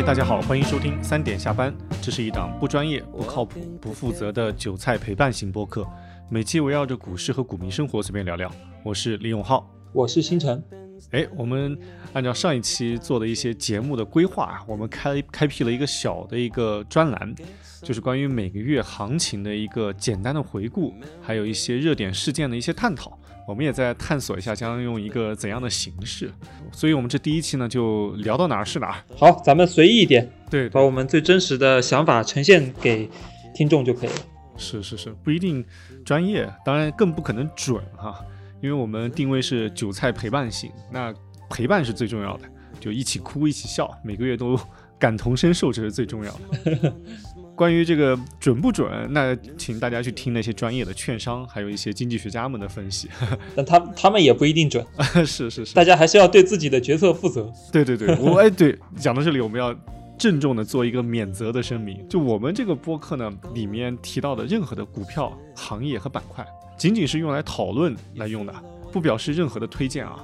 嗨，大家好，欢迎收听三点下班。这是一档不专业、不靠谱、不负责的韭菜陪伴型播客，每期围绕着股市和股民生活随便聊聊。我是李永浩。我是星辰，哎，我们按照上一期做的一些节目的规划啊，我们开开辟了一个小的一个专栏，就是关于每个月行情的一个简单的回顾，还有一些热点事件的一些探讨。我们也在探索一下将用一个怎样的形式。所以，我们这第一期呢，就聊到哪儿是哪儿。好，咱们随意一点，对，把我们最真实的想法呈现给听众就可以了。是是是，不一定专业，当然更不可能准哈，因为我们定位是韭菜陪伴型，那陪伴是最重要的，就一起哭一起笑，每个月都感同身受，这是最重要的。关于这个准不准，那请大家去听那些专业的券商，还有一些经济学家们的分析。但他他们也不一定准，是是是，大家还是要对自己的决策负责。对 对对，我哎对，讲到这里，我们要郑重的做一个免责的声明，就我们这个播客呢，里面提到的任何的股票、行业和板块，仅仅是用来讨论来用的，不表示任何的推荐啊。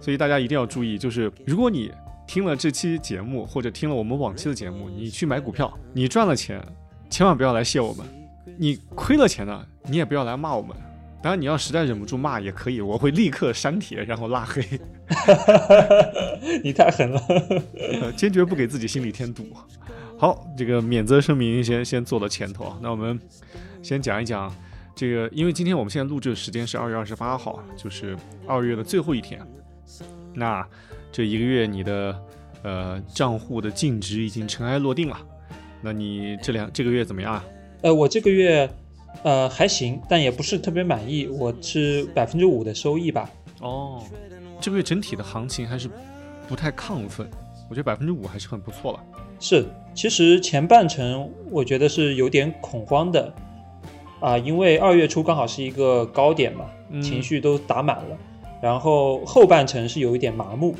所以大家一定要注意，就是如果你听了这期节目，或者听了我们往期的节目，你去买股票，你赚了钱，千万不要来谢我们；你亏了钱呢，你也不要来骂我们。当然，你要实在忍不住骂也可以，我会立刻删帖，然后拉黑。你太狠了，呃 坚决不给自己心里添堵。好，这个免责声明先先做到前头啊。那我们先讲一讲这个，因为今天我们现在录制的时间是二月二十八号，就是二月的最后一天。那这一个月你的呃账户的净值已经尘埃落定了。那你这两这个月怎么样啊？呃，我这个月呃还行，但也不是特别满意，我是百分之五的收益吧。哦，这个月整体的行情还是不太亢奋，我觉得百分之五还是很不错了。是，其实前半程我觉得是有点恐慌的啊，因为二月初刚好是一个高点嘛，嗯情绪都打满了，然后后半程是有一点麻木，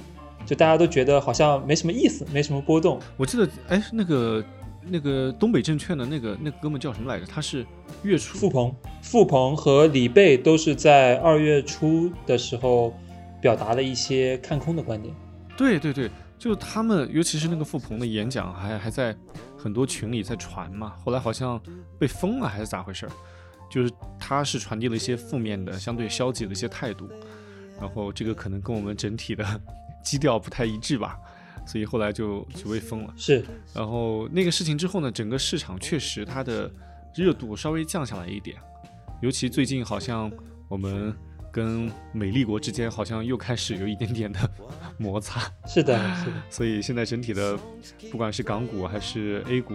就大家都觉得好像没什么意思，没什么波动。我记得，哎，那个那个东北证券的那个那个哥们叫什么来着？他是月初付鹏、付鹏和李贝都是在二月初的时候表达了一些看空的观点。对对对，就他们，尤其是那个付鹏的演讲还还在很多群里在传嘛，后来好像被封了还是咋回事儿？就是他是传递了一些负面的、相对消极的一些态度，然后这个可能跟我们整体的基调不太一致吧，所以后来就就被封了。是，然后那个事情之后呢，整个市场确实它的热度稍微降下来一点，尤其最近好像我们跟美丽国之间好像又开始有一点点的摩擦，是的，是的。所以现在整体的不管是港股还是 A 股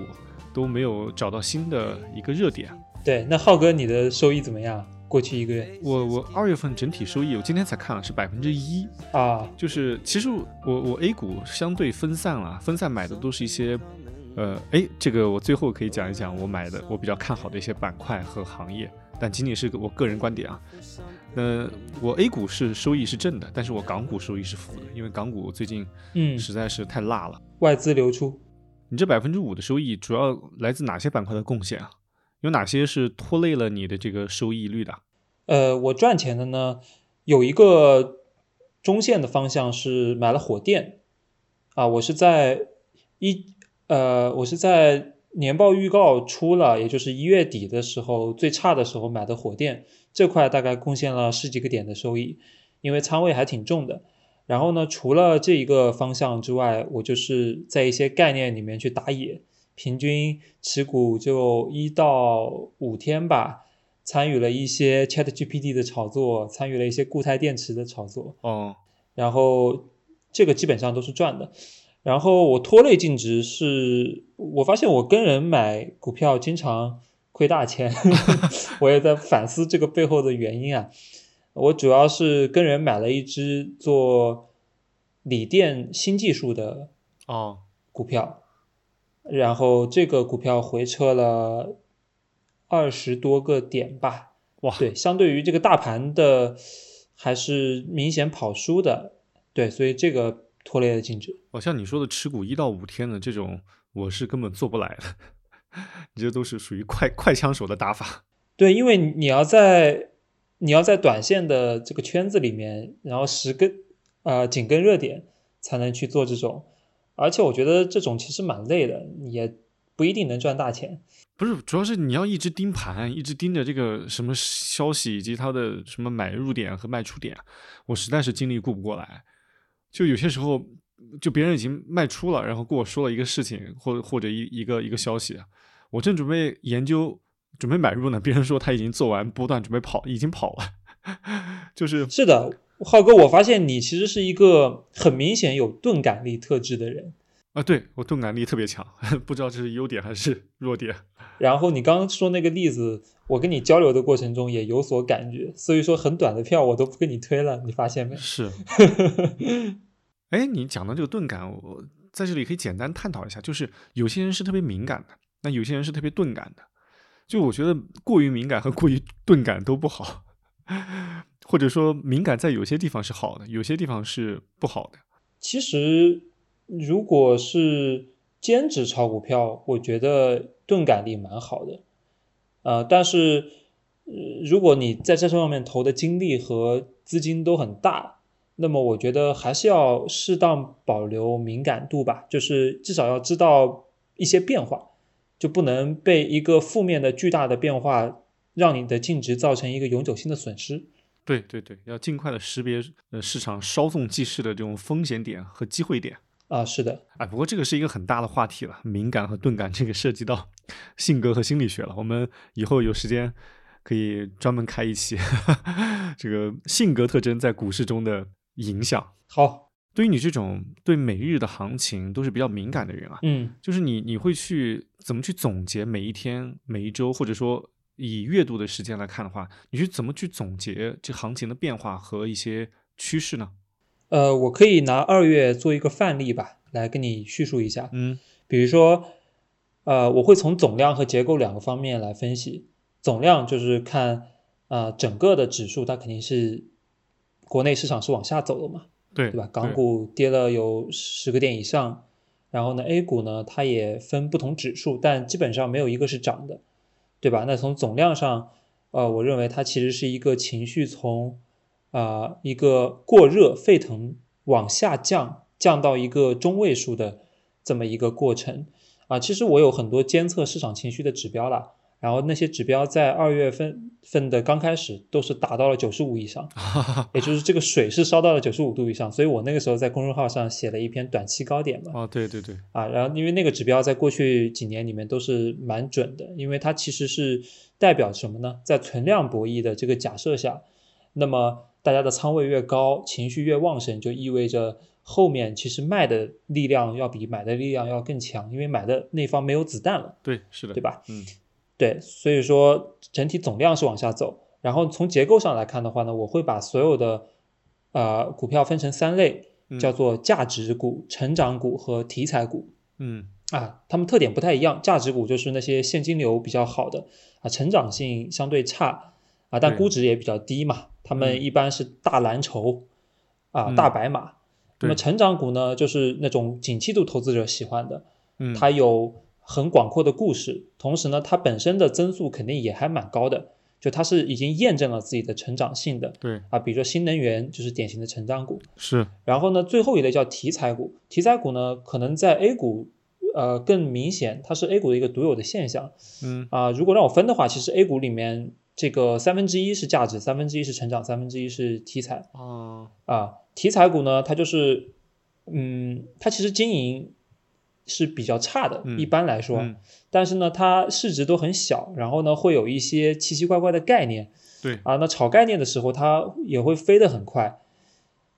都没有找到新的一个热点。对，那浩哥，你的收益怎么样？过去一个月我我二月份整体收益，我今天才看了是百分之一，啊，就是其实我我 A 股相对分散了，分散买的都是一些，呃，哎，这个我最后可以讲一讲我买的我比较看好的一些板块和行业，但仅仅是我个人观点啊。呃，我 A 股是收益是正的，但是我港股收益是负的，因为港股最近嗯，实在是太辣了。外资流出。你这百分之五的收益主要来自哪些板块的贡献啊？有哪些是拖累了你的这个收益率的？呃，我赚钱的呢，有一个中线的方向是买了火电，啊，我是在一呃，我是在年报预告出了，也就是一月底的时候最差的时候买的火电，这块大概贡献了十几个点的收益，因为仓位还挺重的。然后呢，除了这一个方向之外，我就是在一些概念里面去打野，平均持股就一到五天吧。参与了一些 Chat GPT 的炒作，参与了一些固态电池的炒作，哦，然后这个基本上都是赚的。然后我拖累净值是，我发现我跟人买股票经常亏大钱，我也在反思这个背后的原因啊。我主要是跟人买了一只做锂电新技术的哦，股票，然后这个股票回撤了二十多个点吧，哇，对，相对于这个大盘的还是明显跑输的，对，所以这个拖累了净值。哦，像你说的持股一到五天的这种，我是根本做不来的。你这都是属于快快枪手的打法。对，因为你要在你要在短线的这个圈子里面，然后十根呃紧跟热点才能去做这种，而且我觉得这种其实蛮累的，也不一定能赚大钱。不是，主要是你要一直盯盘，一直盯着这个什么消息以及它的什么买入点和卖出点，我实在是精力顾不过来。就有些时候，就别人已经卖出了，然后跟我说了一个事情，或或者一一个一个消息，我正准备研究。准备买入呢？别人说他已经做完波段，准备跑，已经跑了。就是是的，浩哥，我发现你其实是一个很明显有钝感力特质的人啊。对我钝感力特别强，不知道这是优点还是弱点。然后你刚刚说那个例子，我跟你交流的过程中也有所感觉，所以说很短的票我都不跟你推了，你发现没？是。哎，你讲的这个钝感，我在这里可以简单探讨一下，就是有些人是特别敏感的，那有些人是特别钝感的。就我觉得过于敏感和过于钝感都不好，或者说敏感在有些地方是好的，有些地方是不好的。其实，如果是兼职炒股票，我觉得钝感力蛮好的。呃，但是如果你在这上面投的精力和资金都很大，那么我觉得还是要适当保留敏感度吧，就是至少要知道一些变化。就不能被一个负面的巨大的变化让你的净值造成一个永久性的损失。对对对，要尽快的识别呃市场稍纵即逝的这种风险点和机会点啊。是的，哎，不过这个是一个很大的话题了，敏感和钝感这个涉及到性格和心理学了。我们以后有时间可以专门开一期 这个性格特征在股市中的影响。好。对于你这种对每日的行情都是比较敏感的人啊，嗯，就是你你会去怎么去总结每一天、每一周，或者说以月度的时间来看的话，你去怎么去总结这行情的变化和一些趋势呢？呃，我可以拿二月做一个范例吧，来跟你叙述一下。嗯，比如说，呃，我会从总量和结构两个方面来分析。总量就是看啊，整个的指数它肯定是国内市场是往下走的嘛。对对吧？港股跌了有十个点以上，然后呢，A 股呢，它也分不同指数，但基本上没有一个是涨的，对吧？那从总量上，呃，我认为它其实是一个情绪从啊一个过热沸腾往下降，降到一个中位数的这么一个过程啊。其实我有很多监测市场情绪的指标了。然后那些指标在二月份份的刚开始都是达到了九十五以上，也就是这个水是烧到了九十五度以上，所以我那个时候在公众号上写了一篇短期高点嘛。啊，对对对，啊，然后因为那个指标在过去几年里面都是蛮准的，因为它其实是代表什么呢？在存量博弈的这个假设下，那么大家的仓位越高，情绪越旺盛，就意味着后面其实卖的力量要比买的力量要更强，因为买的那方没有子弹了。对，是的，对吧？嗯。对，所以说整体总量是往下走。然后从结构上来看的话呢，我会把所有的呃股票分成三类，叫做价值股、成长股和题材股。嗯啊，它们特点不太一样。价值股就是那些现金流比较好的啊，成长性相对差啊，但估值也比较低嘛。他们一般是大蓝筹啊，大白马。那么成长股呢，就是那种景气度投资者喜欢的，它有。很广阔的故事，同时呢，它本身的增速肯定也还蛮高的，就它是已经验证了自己的成长性的。对啊，比如说新能源就是典型的成长股。是。然后呢，最后一类叫题材股，题材股呢可能在 A 股呃更明显，它是 A 股的一个独有的现象。嗯啊，如果让我分的话，其实 A 股里面这个三分之一是价值，三分之一是成长，三分之一是题材。哦啊，题材股呢，它就是嗯，它其实经营。是比较差的，一般来说，但是呢，它市值都很小，然后呢，会有一些奇奇怪怪的概念，对。啊，那炒概念的时候，它也会飞得很快，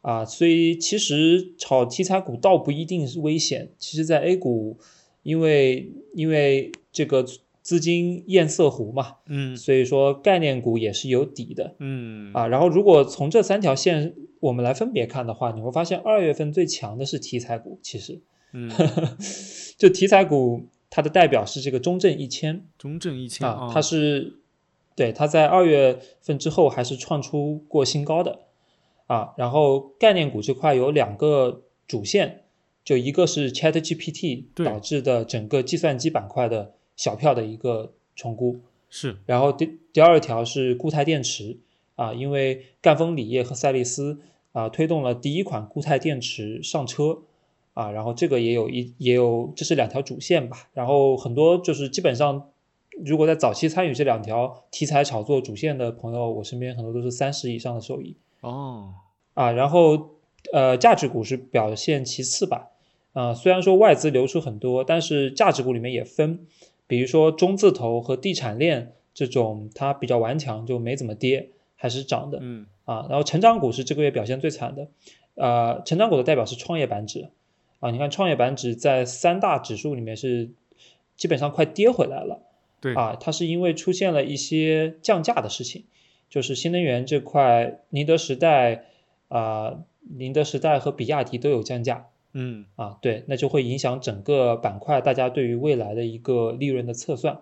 啊，所以其实炒题材股倒不一定是危险，其实，在 A 股，因为因为这个资金堰塞湖嘛，嗯，所以说概念股也是有底的，嗯，啊，然后如果从这三条线我们来分别看的话，你会发现二月份最强的是题材股，其实。嗯，就题材股，它的代表是这个中证一千中证一千啊，它是对它在二月份之后还是创出过新高的啊。然后概念股这块有两个主线，就一个是 Chat GPT 导致的整个计算机板块的小票的一个重估，是然后第第二条是固态电池啊，因为赣锋锂业和赛力斯啊推动了第一款固态电池上车啊，然后这个也有一也有这是两条主线吧，然后很多就是基本上如果在早期参与这两条题材炒作主线的朋友，我身边很多都是三十以上的收益哦，啊，然后呃价值股是表现其次吧，啊虽然说外资流出很多，但是价值股里面也分。比如说中字头和地产链这种，它比较顽强，就没怎么跌，还是涨的。嗯啊，然后成长股是这个月表现最惨的，呃，成长股的代表是创业板指，啊，你看创业板指在三大指数里面是基本上快跌回来了，对啊，它是因为出现了一些降价的事情，就是新能源这块，宁德时代啊、宁德时代和比亚迪都有降价，嗯啊，对，那就会影响整个板块大家对于未来的一个利润的测算。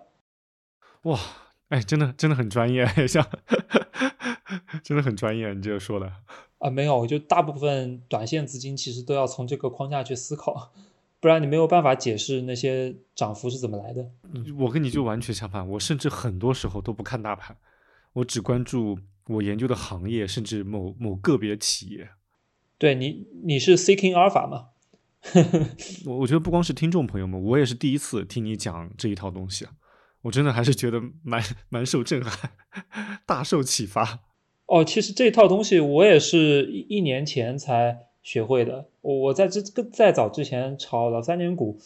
哇，哎，真的真的很专业，像 真的很专业，你这个说的。啊，没有，就大部分短线资金其实都要从这个框架去思考，不然你没有办法解释那些涨幅是怎么来的。我跟你就完全相反，我甚至很多时候都不看大盘，我只关注我研究的行业，甚至某某个别企业。对你，你是 seeking alpha 吗？我我觉得不光是听众朋友们，我也是第一次听你讲这一套东西啊，我真的还是觉得蛮蛮受震撼，大受启发。哦，其实这套东西我也是一一年前才学会的。我我在这个再早之前炒老三年股，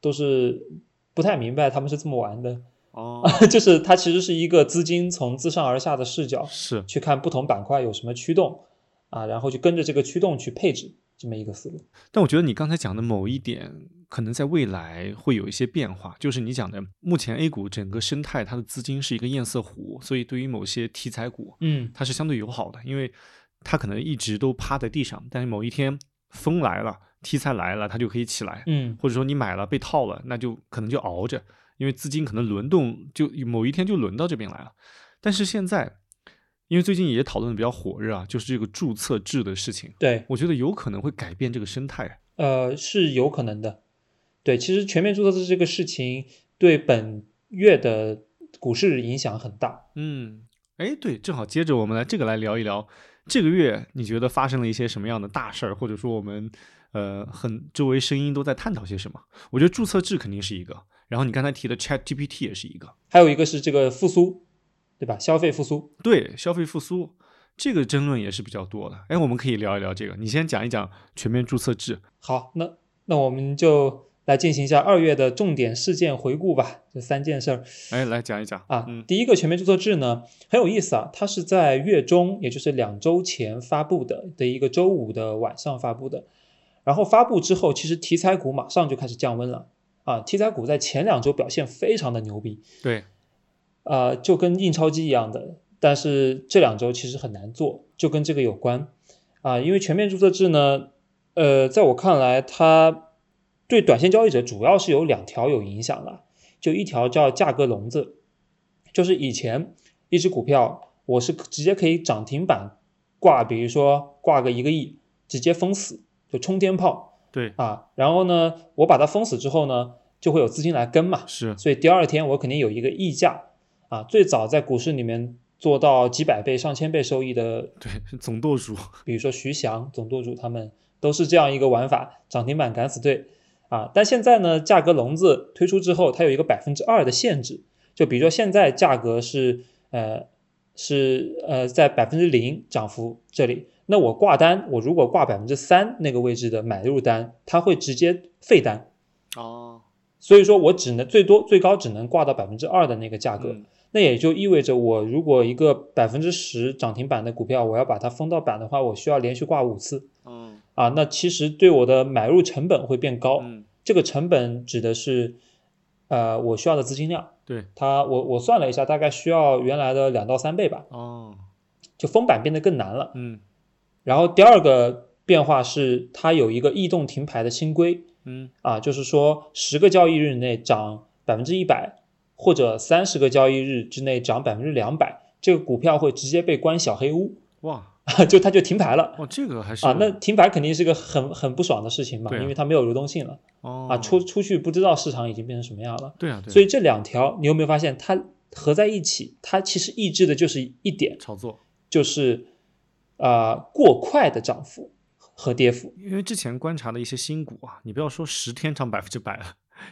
都是不太明白他们是这么玩的。哦，就是它其实是一个资金从自上而下的视角是，去看不同板块有什么驱动啊，然后就跟着这个驱动去配置这么一个思路。但我觉得你刚才讲的某一点，可能在未来会有一些变化，就是你讲的，目前 A 股整个生态它的资金是一个堰塞湖，所以对于某些题材股，嗯它是相对友好的，因为它可能一直都趴在地上，但是某一天风来了，题材来了，它就可以起来，嗯或者说你买了被套了，那就可能就熬着，因为资金可能轮动，就某一天就轮到这边来了。但是现在，因为最近也讨论的比较火热啊，就是这个注册制的事情，对，我觉得有可能会改变这个生态。呃，是有可能的。对，其实全面注册制这个事情对本月的股市影响很大。嗯，哎，对，正好接着我们来这个来聊一聊，这个月你觉得发生了一些什么样的大事儿，或者说我们呃很周围声音都在探讨些什么？我觉得注册制肯定是一个，然后你刚才提的 Chat GPT 也是一个，还有一个是这个复苏，对吧？消费复苏。对，消费复苏这个争论也是比较多的。哎，我们可以聊一聊这个，你先讲一讲全面注册制。好，那那我们就来进行一下二月的重点事件回顾吧。这三件事儿哎，来讲一讲啊，嗯，第一个全面注册制呢很有意思啊，它是在月中，也就是两周前发布的的一个周五的晚上发布的。然后发布之后，其实题材股马上就开始降温了啊，题材股在前两周表现非常的牛逼，对，呃，就跟印钞机一样的，但是这两周其实很难做，就跟这个有关。啊，因为全面注册制呢，呃，在我看来，它对短线交易者主要是有两条有影响的，就一条叫价格笼子，就是以前一只股票我是直接可以涨停板挂，比如说挂个一个亿，直接封死，就冲天炮对，啊，然后呢，我把它封死之后呢，就会有资金来跟嘛，是，所以第二天我肯定有一个溢价啊。最早在股市里面做到几百倍、上千倍收益的，对，总舵主，比如说徐翔总舵主他们都是这样一个玩法，涨停板敢死队啊。但现在呢，价格笼子推出之后，它有一个百分之二的限制，就比如说现在价格是呃是呃在百分之零涨幅这里，那我挂单，我如果挂百分之三那个位置的买入单，它会直接废单。哦，所以说我只能最多最高只能挂到百分之二的那个价格，嗯那也就意味着我如果一个百分之十涨停板的股票，我要把它封到板的话，我需要连续挂五次嗯啊，那其实对我的买入成本会变高。嗯，这个成本指的是，呃，我需要的资金量，对，它我我算了一下，大概需要原来的两到三倍吧，哦，就封板变得更难了。嗯然后第二个变化是，它有一个异动停牌的新规，嗯啊，就是说十个交易日内涨百分之一百，或者三十个交易日之内涨百分之两百，这个股票会直接被关小黑屋，哇 就它就停牌了。哦，这个还是啊，那停牌肯定是个很很不爽的事情嘛，啊因为它没有流动性了哦啊，出出去不知道市场已经变成什么样了。对啊，对啊所以这两条你有没有发现，它合在一起，它其实抑制的就是一点，炒作，就是啊、呃过快的涨幅和跌幅。因为之前观察的一些新股啊，你不要说十天涨百分之百了，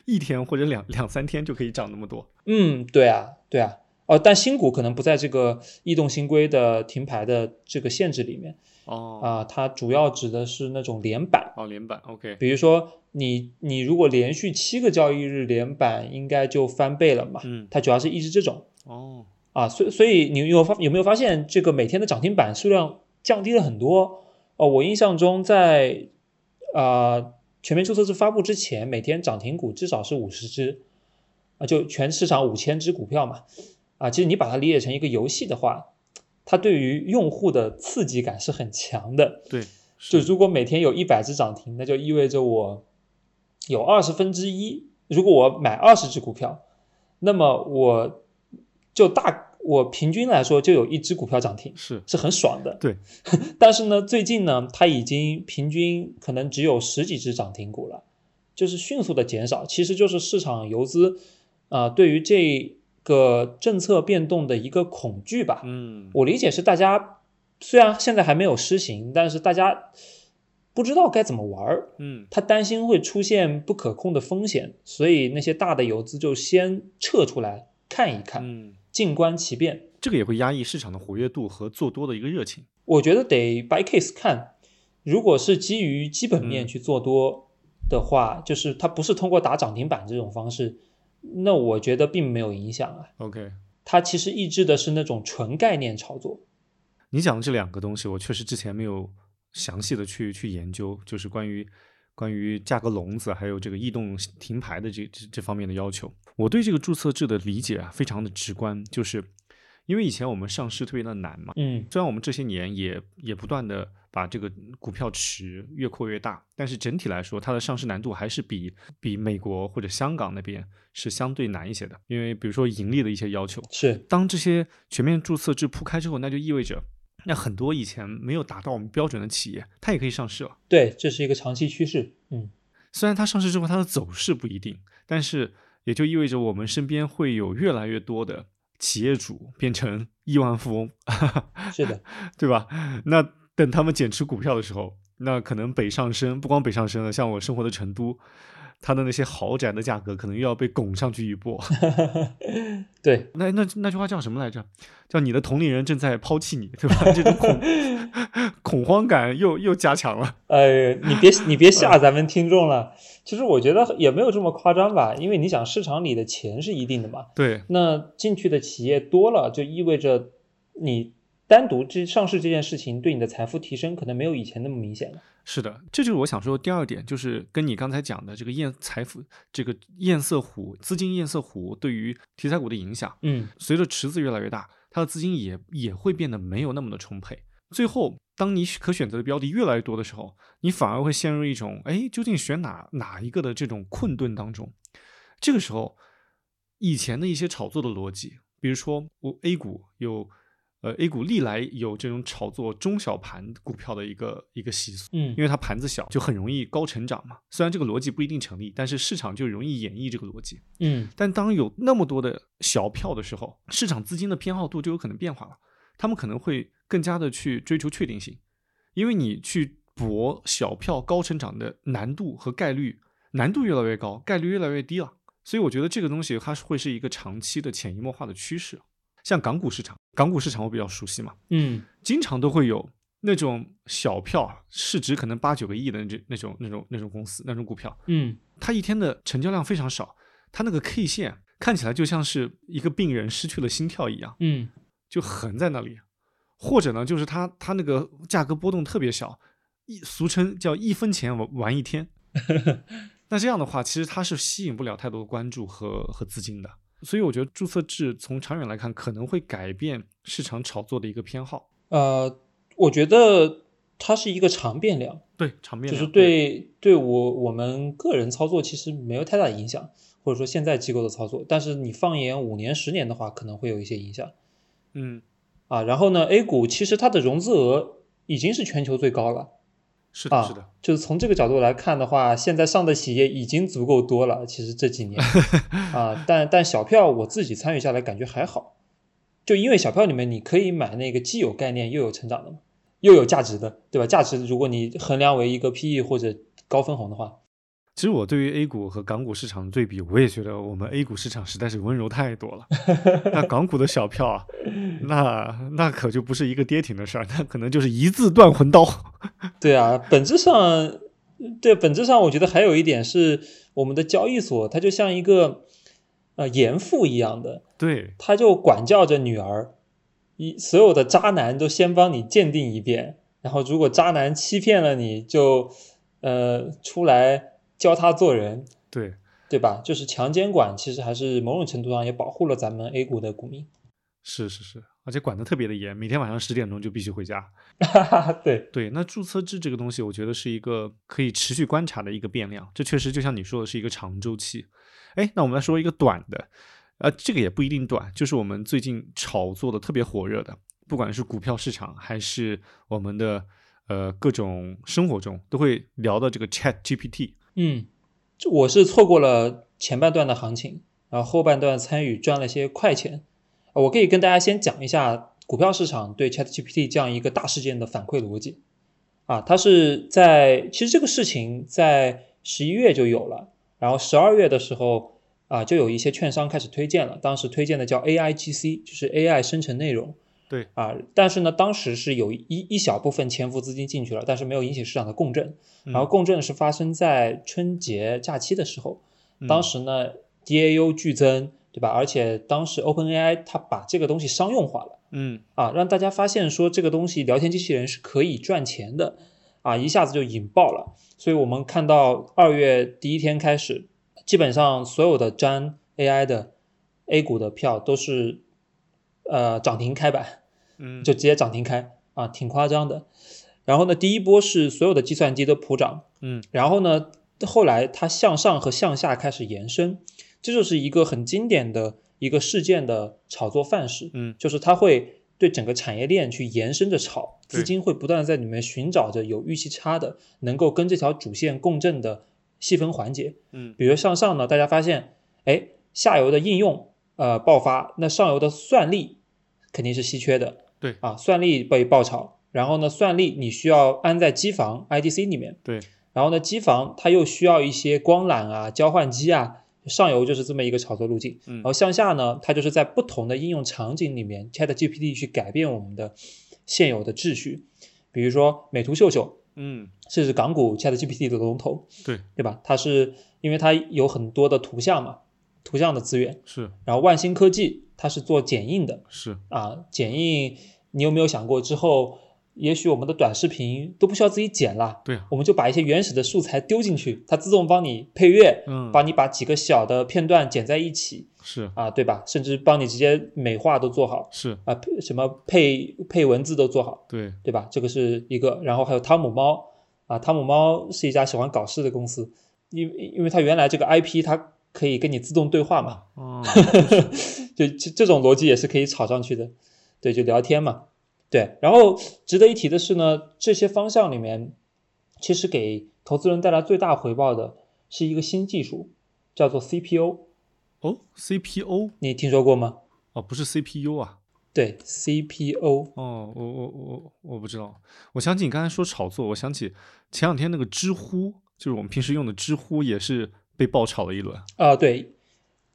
一天或者两两三天就可以涨那么多。嗯，对啊，对啊，哦，但新股可能不在这个异动新规的停牌的这个限制里面哦啊、它主要指的是那种连板，哦，连板 OK，比如说你你如果连续七个交易日连板，应该就翻倍了嘛，嗯它主要是抑制这种哦啊，所以所以你有发有没有发现这个每天的涨停板数量降低了很多？哦，我印象中在啊、全面注册制发布之前，每天涨停股至少是五十只啊，就全市场五千只股票嘛啊，其实你把它理解成一个游戏的话，它对于用户的刺激感是很强的。对，就如果每天有一百只涨停，那就意味着我有二十分之一。如果我买二十只股票，那么我就大我平均来说就有一只股票涨停，是是很爽的。对，但是呢，最近呢，它已经平均可能只有十几只涨停股了，就是迅速的减少。其实就是市场游资啊、呃对于这个政策变动的一个恐惧吧。嗯我理解是大家虽然现在还没有施行，但是大家不知道该怎么玩儿，嗯他担心会出现不可控的风险，所以那些大的游资就先撤出来看一看，嗯，静观其变。这个也会压抑市场的活跃度和做多的一个热情。我觉得得 by case 看，如果是基于基本面嗯去做多的话，就是它不是通过打涨停板这种方式，那我觉得并没有影响啊。OK，它其实抑制的是那种纯概念炒作。你讲的这两个东西，我确实之前没有详细的去去研究，就是关于关于价格笼子还有这个异动停牌的这这这方面的要求。我对这个注册制的理解啊，非常的直观，就是因为以前我们上市特别的难嘛，嗯虽然我们这些年也也不断的把这个股票池越扩越大，但是整体来说，它的上市难度还是比比美国或者香港那边是相对难一些的。因为比如说盈利的一些要求，是当这些全面注册制铺开之后，那就意味着那很多以前没有达到我们标准的企业，它也可以上市了。对，这是一个长期趋势。嗯虽然它上市之后它的走势不一定，但是也就意味着我们身边会有越来越多的企业主变成亿万富翁。是的，对吧？那等他们减持股票的时候，那可能北上深，不光北上深了，像我生活的成都，它的那些豪宅的价格可能又要被拱上去一波。对，那那那句话叫什么来着？叫你的同龄人正在抛弃你，对吧？这种恐 恐慌感又又加强了。呃，你别你别吓咱们听众了。其实我觉得也没有这么夸张吧，因为你想市场里的钱是一定的嘛，对，那进去的企业多了，就意味着你单独这上市这件事情对你的财富提升可能没有以前那么明显了。是的，这就是我想说的第二点，就是跟你刚才讲的这个堰财富这个堰塞湖资金堰塞湖对于题材股的影响。嗯随着池子越来越大，它的资金也也会变得没有那么的充沛。最后，当你可选择的标的越来越多的时候，你反而会陷入一种哎，究竟选哪哪一个的这种困顿当中。这个时候，以前的一些炒作的逻辑，比如说我 A 股有，呃 A 股历来有这种炒作中小盘股票的一个一个习俗。嗯因为它盘子小，就很容易高成长嘛。虽然这个逻辑不一定成立，但是市场就容易演绎这个逻辑。嗯但当有那么多的小票的时候，市场资金的偏好度就有可能变化了。他们可能会更加的去追求确定性，因为你去博小票高成长的难度和概率，难度越来越高，概率越来越低了。所以我觉得这个东西它是会是一个长期的潜移默化的趋势。像港股市场，港股市场我比较熟悉嘛，嗯经常都会有那种小票，市值可能八九个亿的那那种那种那种公司那种股票，嗯它一天的成交量非常少，它那个 K 线看起来就像是一个病人失去了心跳一样，嗯就横在那里。或者呢，就是它它那个价格波动特别小，一俗称叫一分钱玩玩一天。那这样的话，其实它是吸引不了太多的关注和和资金的。所以我觉得注册制从长远来看，可能会改变市场炒作的一个偏好。呃，我觉得它是一个长变量，对，常变量就是量对对我我们个人操作其实没有太大的影响，或者说现在机构的操作，但是你放眼五年、十年的话，可能会有一些影响嗯，啊。然后呢，A 股其实它的融资额已经是全球最高了是的，啊，是的，就是从这个角度来看的话，现在上的企业已经足够多了。其实这几年 啊，但但小票我自己参与下来感觉还好，就因为小票里面你可以买那个既有概念又有成长的嘛，又有价值的，对吧？价值如果你衡量为一个 PE 或者高分红的话，其实我对于 A 股和港股市场的对比，我也觉得我们 A 股市场实在是温柔太多了。那港股的小票啊，那那可就不是一个跌停的事儿，那可能就是一字断魂刀。对啊，本质上，对本质上，我觉得还有一点是我们的交易所，它就像一个呃严父一样的，对，他就管教着女儿，一所有的渣男都先帮你鉴定一遍，然后如果渣男欺骗了你，就呃出来教他做人，对，对吧？就是强监管，其实还是某种程度上也保护了咱们 A 股的股民。是是是，而且管得特别的严，每天晚上十点钟就必须回家。哈哈，对，对，那注册制这个东西，我觉得是一个可以持续观察的一个变量，这确实就像你说的是一个长周期。哎，那我们来说一个短的，呃，这个也不一定短，就是我们最近炒作的特别火热的，不管是股票市场还是我们的呃各种生活中，都会聊到这个 Chat GPT。嗯，这我是错过了前半段的行情，然后后半段参与赚了些快钱。呃我可以跟大家先讲一下股票市场对 ChatGPT 这样一个大事件的反馈逻辑。啊，它是在其实这个事情在十一月就有了，然后十二月的时候啊，就有一些券商开始推荐了，当时推荐的叫 AIGC，就是 AI 生成内容。对啊，但是呢，当时是有一一小部分潜伏资金进去了，但是没有引起市场的共振。然后共振是发生在春节假期的时候，当时呢 DAU 剧增，对吧？而且当时 OpenAI 它把这个东西商用化了嗯啊，让大家发现说这个东西聊天机器人是可以赚钱的啊，一下子就引爆了。所以我们看到二月第一天开始，基本上所有的沾 AI 的 A 股的票都是呃涨停开板。嗯，就直接涨停开啊，挺夸张的。然后呢，第一波是所有的计算机都普涨，嗯，然后呢，后来它向上和向下开始延伸，这就是一个很经典的一个事件的炒作范式，嗯。就是它会对整个产业链去延伸着炒，资金会不断的在里面寻找着有预期差的，能够跟这条主线共振的细分环节，嗯。比如向上呢，大家发现，哎，下游的应用呃爆发，那上游的算力肯定是稀缺的，对。啊，算力被爆炒，然后呢，算力你需要安在机房 IDC 里面，对，然后呢，机房它又需要一些光缆啊、交换机啊，上游就是这么一个炒作路径，嗯。然后向下呢，它就是在不同的应用场景里面，ChatGPT 去改变我们的现有的秩序，比如说美图秀秀，嗯这是港股 ChatGPT 的龙头，对，对吧？它是因为它有很多的图像嘛，图像的资源，是。然后万兴科技它是做剪映的是，啊，剪映，你有没有想过之后，也许我们的短视频都不需要自己剪了，对啊，我们就把一些原始的素材丢进去，它自动帮你配乐，嗯。帮你把几个小的片段剪在一起是。啊，对吧？甚至帮你直接美化都做好是，啊，配什么配配文字都做好，对，对吧？这个是一个，然后还有汤姆猫啊，汤姆猫是一家喜欢搞事的公司，因因为它原来这个 IP 它可以跟你自动对话嘛，哦，就这这种逻辑也是可以炒上去的，对，就聊天嘛，对。然后值得一提的是呢，这些方向里面，其实给投资人带来最大回报的是一个新技术，叫做 CPO，哦，CPO 你听说过吗？哦，不是 CPU 啊。对，CPO，哦，我我我我不知道。我想起你刚才说炒作，我想起前两天那个知乎，就是我们平时用的知乎，也是被爆炒了一轮。啊，对，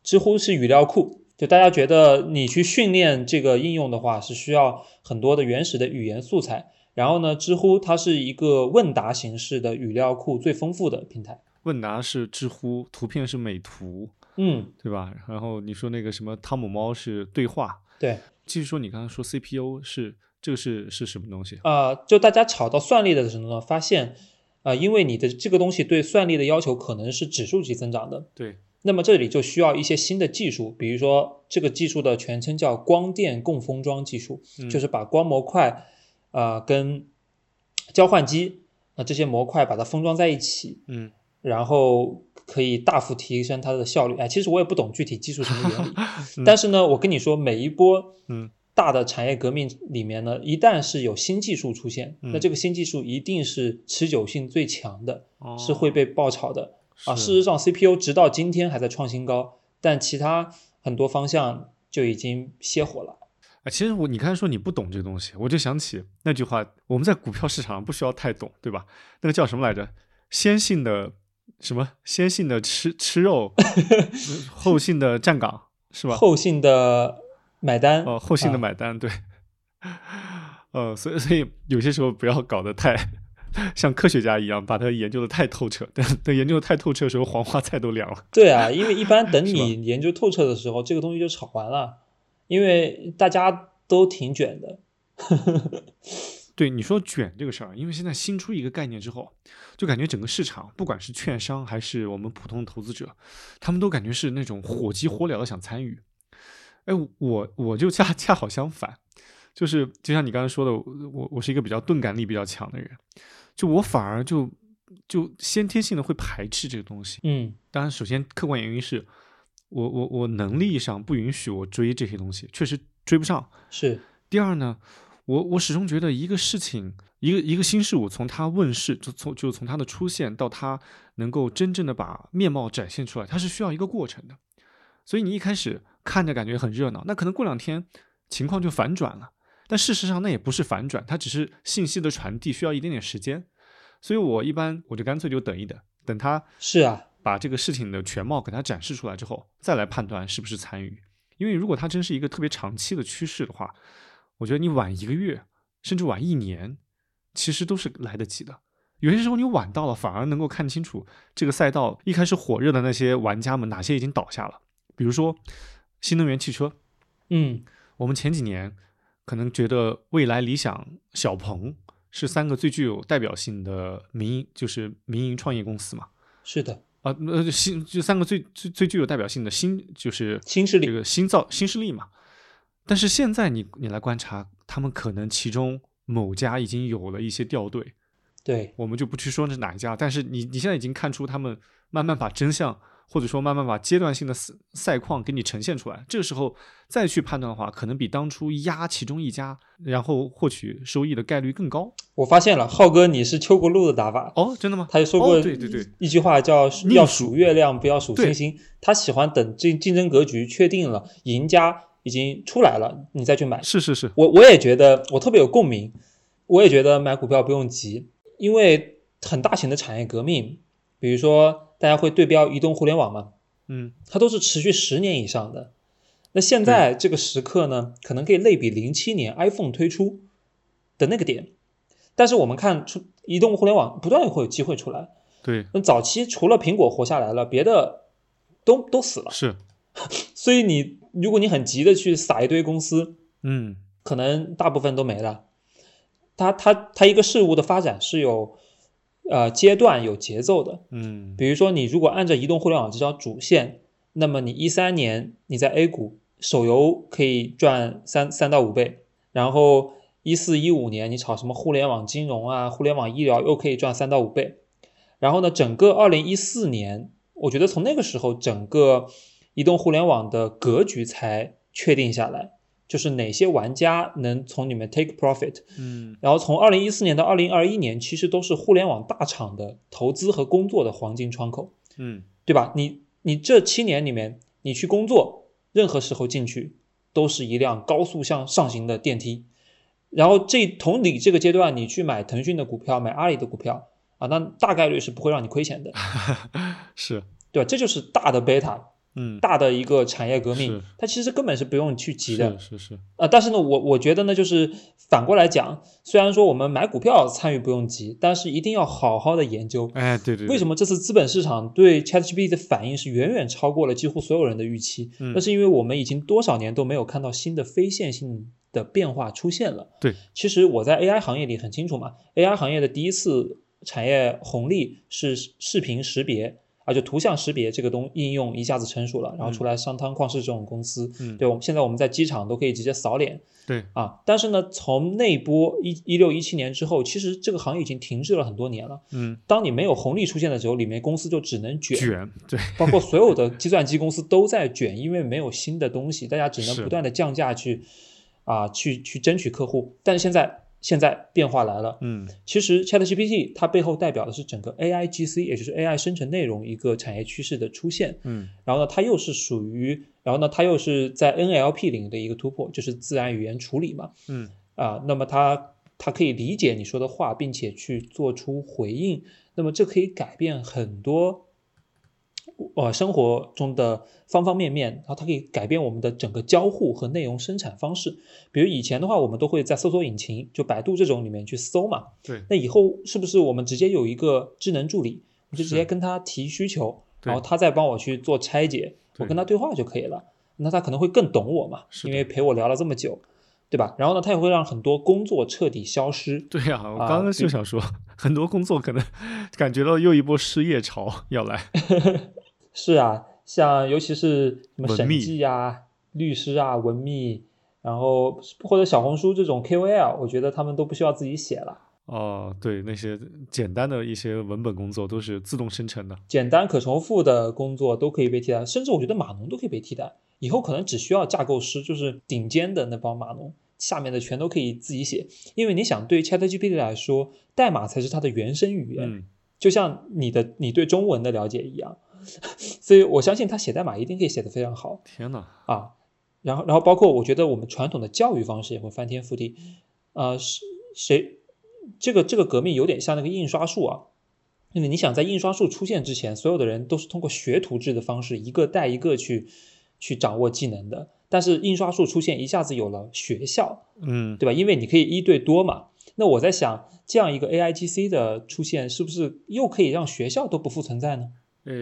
知乎是语料库，就大家觉得你去训练这个应用的话，是需要很多的原始的语言素材。然后呢，知乎它是一个问答形式的语料库最丰富的平台。问答是知乎，图片是美图，嗯，对吧？然后你说那个什么汤姆猫是对话，对，继续说你刚才说 CPU 是这个是是什么东西？啊、就大家炒到算力的时候呢，发现，啊、因为你的这个东西对算力的要求可能是指数级增长的，对，那么这里就需要一些新的技术，比如说这个技术的全称叫光电共封装技术，嗯就是把光模块啊、跟交换机啊、这些模块把它封装在一起，嗯。然后可以大幅提升它的效率。哎，其实我也不懂具体技术什么原理，但是呢，我跟你说，每一波嗯大的产业革命里面呢，一旦是有新技术出现，嗯那这个新技术一定是持久性最强的，哦是会被爆炒的啊。事实上，CPU 直到今天还在创新高，但其他很多方向就已经歇火了。啊，其实我你刚才说你不懂这个东西，我就想起那句话：我们在股票市场上不需要太懂，对吧？那个叫什么来着？先信的什么？先信的吃吃肉，后信的站岗，是吧？后信的买单，哦，后信的啊买单，对。呃，所以所以有些时候不要搞得太像科学家一样，把它研究的太透彻。等等研究的太透彻的时候，黄花菜都凉了。对啊，因为一般等 你研究透彻的时候，这个东西就炒完了，因为大家都挺卷的。对你说卷这个事儿，因为现在新出一个概念之后，就感觉整个市场，不管是券商还是我们普通投资者，他们都感觉是那种火急火燎的想参与。哎，我我就恰恰好相反，就是就像你刚才说的，我我是一个比较钝感力比较强的人，就我反而就就先天性的会排斥这个东西。嗯当然，首先客观原因是我我我能力上不允许我追这些东西，确实追不上。是，第二呢，我我始终觉得一个事情，一个一个新事物，从它问世，就从就从它的出现到它能够真正的把面貌展现出来，它是需要一个过程的。所以你一开始看着感觉很热闹，那可能过两天情况就反转了。但事实上那也不是反转，它只是信息的传递需要一点点时间。所以我一般我就干脆就等一等，等他是啊，把这个事情的全貌给他展示出来之后，再来判断是不是参与。因为如果它真是一个特别长期的趋势的话，我觉得你晚一个月，甚至晚一年，其实都是来得及的。有些时候你晚到了，反而能够看清楚这个赛道一开始火热的那些玩家们哪些已经倒下了。比如说新能源汽车，嗯。我们前几年可能觉得未来、理想、小鹏是三个最具有代表性的民营，就是民营创业公司嘛。是的，啊，呃，新就三个最最最具有代表性的新就是新势力。这个新造新势力嘛。但是现在你你来观察，他们可能其中某家已经有了一些掉队，对，我们就不去说是哪一家，但是你你现在已经看出他们慢慢把真相，或者说慢慢把阶段性的赛赛况给你呈现出来。这个时候再去判断的话，可能比当初压其中一家，然后获取收益的概率更高。我发现了，浩哥你是秋国路的打法。哦，真的吗？他就说过哦对对对一句话叫“要数数月亮，不要数星星”。他喜欢等竞竞争格局确定了，赢家已经出来了，你再去买。是是是，我我也觉得我特别有共鸣，我也觉得买股票不用急，因为很大型的产业革命，比如说大家会对标移动互联网嘛，嗯它都是持续十年以上的。那现在这个时刻呢，可能可以类比零七年 iPhone 推出的那个点，但是我们看出移动互联网不断会有机会出来。对那早期除了苹果活下来了，别的都都死了。是，所以你如果你很急的去撒一堆公司，嗯可能大部分都没了。它它它一个事物的发展是有呃阶段有节奏的。嗯比如说，你如果按照移动互联网这条主线，那么你一三年你在 A 股手游可以赚三三到五倍，然后一四一五年你炒什么互联网金融啊、互联网医疗又可以赚三到五倍，然后呢，整个二零一四年，我觉得从那个时候整个移动互联网的格局才确定下来，就是哪些玩家能从里面 take profit，嗯然后从二零一四年到二零二一年，其实都是互联网大厂的投资和工作的黄金窗口，嗯对吧？你你这七年里面，你去工作，任何时候进去都是一辆高速向上行的电梯。然后这同理这个阶段，你去买腾讯的股票，买阿里的股票啊，那大概率是不会让你亏钱的，是，对吧？这就是大的贝塔，嗯大的一个产业革命，它其实根本是不用去急的。是是是，啊，但是呢，我我觉得呢，就是反过来讲，虽然说我们买股票参与不用急，但是一定要好好的研究。哎对对，么？为什么这次资本市场对 ChatGPT 的反应是远远超过了几乎所有人的预期？嗯那是因为我们已经多少年都没有看到新的非线性的变化出现了。对，其实我在 AI 行业里很清楚嘛，AI 行业的第一次产业红利是视频识别啊，就图像识别这个东应用一下子成熟了，然后出来商汤旷视这种公司，嗯对，我们现在我们在机场都可以直接扫脸对，啊。但是呢，从那波一一六一七年之后，其实这个行业已经停滞了很多年了。嗯，当你没有红利出现的时候，里面公司就只能卷，卷，对，包括所有的计算机公司都在卷，因为没有新的东西，大家只能不断的降价去啊去去争取客户。但是现在现在变化来了，嗯。其实 ChatGPT 它背后代表的是整个 AI GC，也就是 AI 生成内容一个产业趋势的出现。嗯。然后呢，它又是属于，然后呢，它又是在 NLP 领域的一个突破，就是自然语言处理嘛。嗯。啊，那么它它可以理解你说的话，并且去做出回应，那么这可以改变很多呃生活中的方方面面，然后它可以改变我们的整个交互和内容生产方式。比如以前的话，我们都会在搜索引擎，就百度这种里面去搜嘛。对，那以后是不是我们直接有一个智能助理，我就直接跟他提需求，然后他再帮我去做拆解，我跟他对话就可以了。那他可能会更懂我嘛，因为陪我聊了这么久，对吧？然后呢，他也会让很多工作彻底消失。对呀、我啊刚刚就想说，很多工作可能感觉到又一波失业潮要来。是啊，像尤其是什么审计啊、律师啊、文秘，然后或者小红书这种 KOL，我觉得他们都不需要自己写了。哦，对，那些简单的一些文本工作都是自动生成的。简单可重复的工作都可以被替代，甚至我觉得码农都可以被替代。以后可能只需要架构师，就是顶尖的那帮码农，下面的全都可以自己写。因为你想，对 ChatGPT 来说，代码才是它的原生语言，嗯，就像你的你对中文的了解一样。所以我相信他写代码一定可以写得非常好天哪，啊。然后，然后包括我觉得我们传统的教育方式也会翻天覆地。呃，是谁？这个这个革命有点像那个印刷术啊。因为你想在印刷术出现之前，所有的人都是通过学徒制的方式，一个带一个去去掌握技能的。但是印刷术出现，一下子有了学校，嗯，对吧？因为你可以一对多嘛。那我在想，这样一个 AIGC 的出现，是不是又可以让学校都不复存在呢？呃，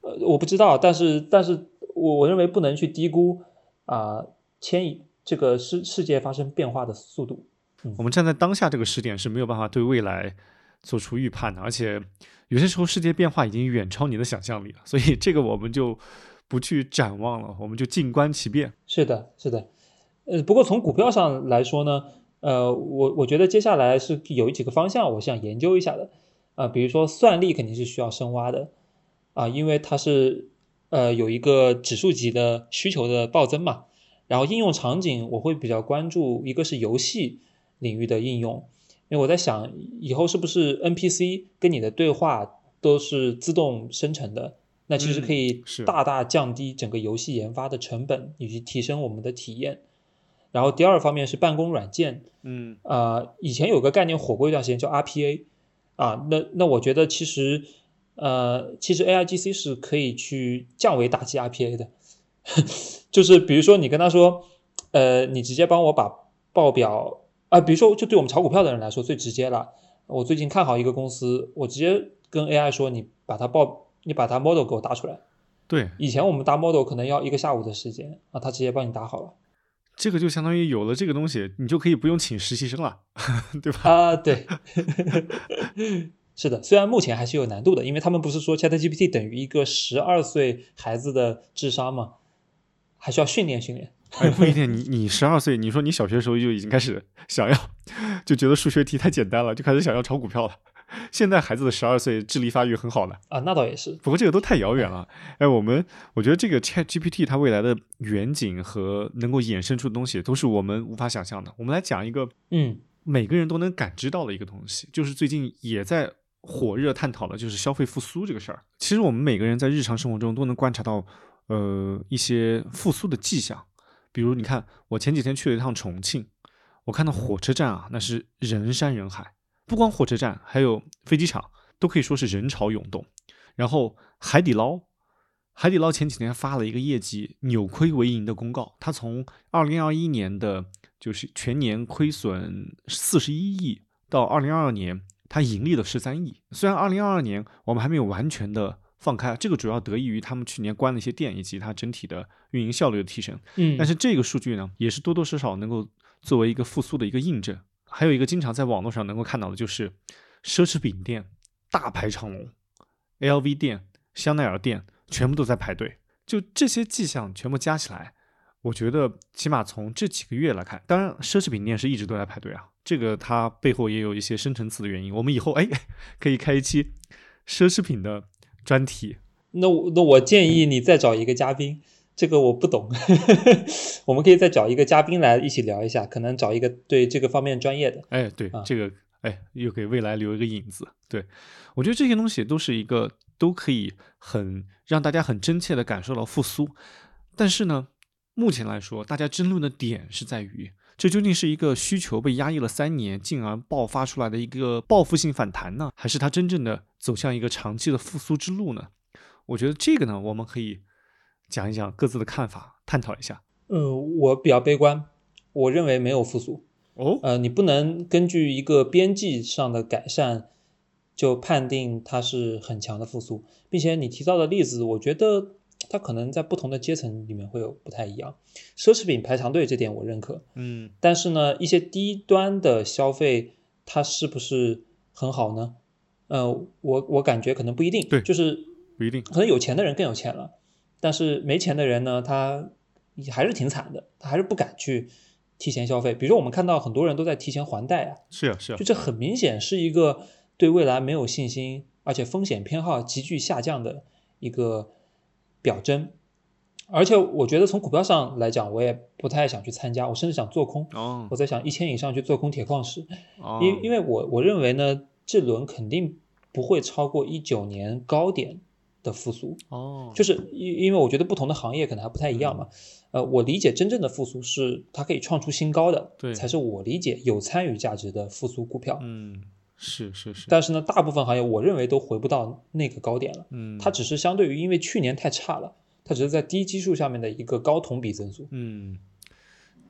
呃，我不知道，但是但是我我认为不能去低估啊、迁移这个世世界发生变化的速度。我们站在当下这个时点是没有办法对未来做出预判的，而且有些时候世界变化已经远超你的想象力了，所以这个我们就不去展望了，我们就静观其变。是的，是的。呃，不过从股票上来说呢，呃，我我觉得接下来是有几个方向我想研究一下的。啊、比如说算力肯定是需要深挖的啊、因为它是呃有一个指数级的需求的暴增嘛。然后应用场景我会比较关注，一个是游戏领域的应用，因为我在想以后是不是 NPC 跟你的对话都是自动生成的，那其实可以大大降低整个游戏研发的成本，以及提升我们的体验。然后第二方面是办公软件，嗯呃，以前有个概念火过一段时间叫 RPA，啊，那那我觉得其实，呃，其实 AIGC 是可以去降维打击 RPA 的，就是比如说你跟他说，呃，你直接帮我把报表啊、比如说就对我们炒股票的人来说最直接了，我最近看好一个公司，我直接跟 AI 说，你把它报，你把它 model 给我打出来。对，以前我们搭 model 可能要一个下午的时间啊，他直接帮你打好了。这个就相当于有了这个东西，你就可以不用请实习生了，对吧？啊，对，是的，虽然目前还是有难度的，因为他们不是说 ChatGPT 等于一个十二岁孩子的智商吗？还需要训练训练。哎，不一定，你你十二岁，你说你小学时候就已经开始想要，就觉得数学题太简单了，就开始想要炒股票了。现在孩子的十二岁智力发育很好了，啊，那倒也是。不过这个都太遥远了。哎，我们我觉得这个 Chat GPT 它未来的远景和能够衍生出的东西，都是我们无法想象的。我们来讲一个嗯每个人都能感知到的一个东西，就是最近也在火热探讨的，就是消费复苏这个事儿。其实我们每个人在日常生活中都能观察到，呃，一些复苏的迹象。比如，你看，我前几天去了一趟重庆，我看到火车站啊，那是人山人海，不光火车站，还有飞机场，都可以说是人潮涌动。然后海底捞，海底捞前几天发了一个业绩扭亏为盈的公告，它从二零二一年的就是全年亏损四十一亿，到二零二二年它盈利了十三亿。虽然二零二二年我们还没有完全的放开，这个主要得益于他们去年关了一些店，以及它整体的运营效率的提升。嗯，但是这个数据呢，也是多多少少能够作为一个复苏的一个印证。还有一个经常在网络上能够看到的就是奢侈品店大排长龙，LV 店香奈儿店全部都在排队。就这些迹象全部加起来，我觉得起码从这几个月来看，当然奢侈品店是一直都在排队啊，这个它背后也有一些深层次的原因。我们以后哎可以开一期奢侈品的专题。那我那我建议你再找一个嘉宾，这个我不懂，我们可以再找一个嘉宾来一起聊一下，可能找一个对这个方面专业的。哎，对，啊这个哎又给未来留一个影子。对我觉得这些东西都是一个都可以很让大家很真切的感受到复苏，但是呢，目前来说，大家争论的点是在于。这究竟是一个需求被压抑了三年，进而爆发出来的一个报复性反弹呢，还是它真正的走向一个长期的复苏之路呢？我觉得这个呢，我们可以讲一讲各自的看法，探讨一下。嗯，我比较悲观，我认为没有复苏。哦，呃，你不能根据一个边际上的改善就判定它是很强的复苏，并且你提到的例子，我觉得它可能在不同的阶层里面会有不太一样。奢侈品排长队这点我认可，嗯但是呢，一些低端的消费它是不是很好呢？呃，我我感觉可能不一定，对就是不一定。可能有钱的人更有钱了，但是没钱的人呢，他还是挺惨的，他还是不敢去提前消费。比如说，我们看到很多人都在提前还贷啊，是啊，是啊就，这很明显是一个对未来没有信心，而且风险偏好急剧下降的一个表征。而且我觉得从股票上来讲，我也不太想去参加，我甚至想做空。哦我在想一千以上去做空铁矿石，哦，因因为我我认为呢，这轮肯定不会超过一九年高点的复苏。哦，就是因因为我觉得不同的行业可能还不太一样嘛。呃，我理解真正的复苏是它可以创出新高的，对才是我理解有参与价值的复苏股票。嗯，是是是，但是呢，大部分行业我认为都回不到那个高点了，嗯，它只是相对于因为去年太差了，它只是在低基数下面的一个高同比增速。嗯